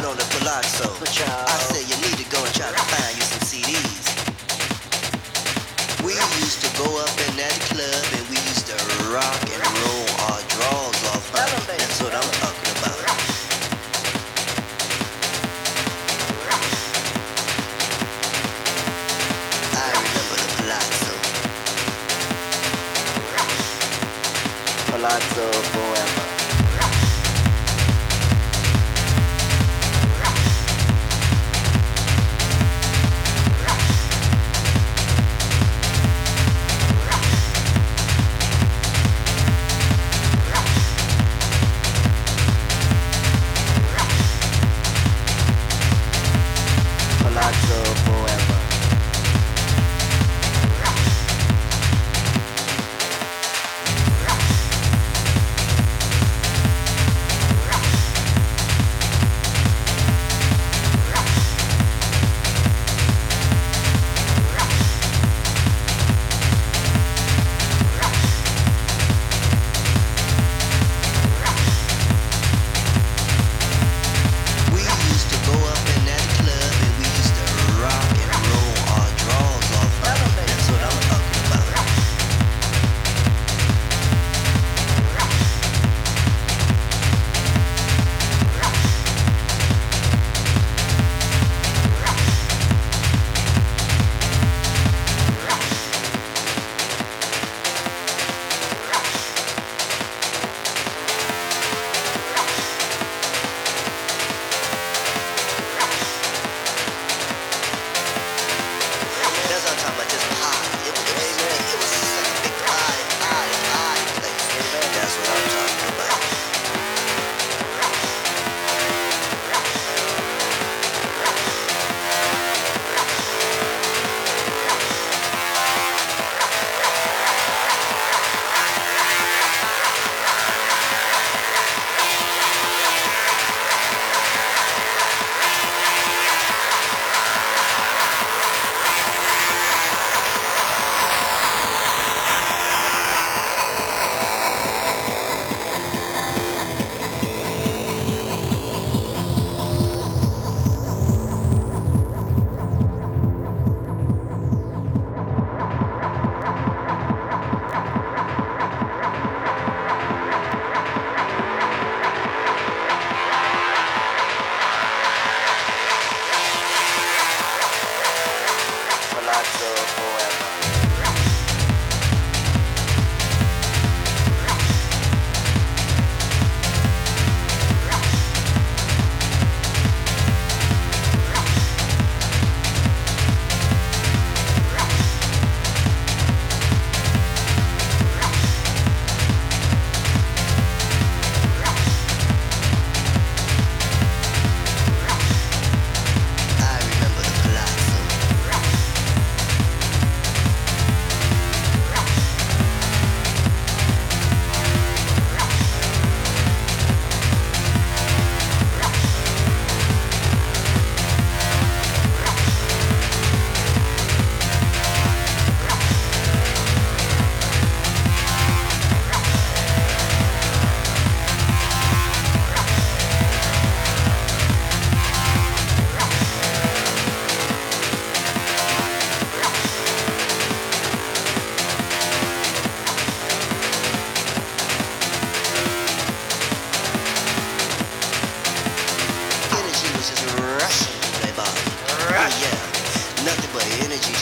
Down on the palazzo. I said you need to go and try to find you some CDs. We used to go up in that club and we used to rock and roll our draws off. That's what I'm talking about. I remember the Palazzo. Palazzo forever.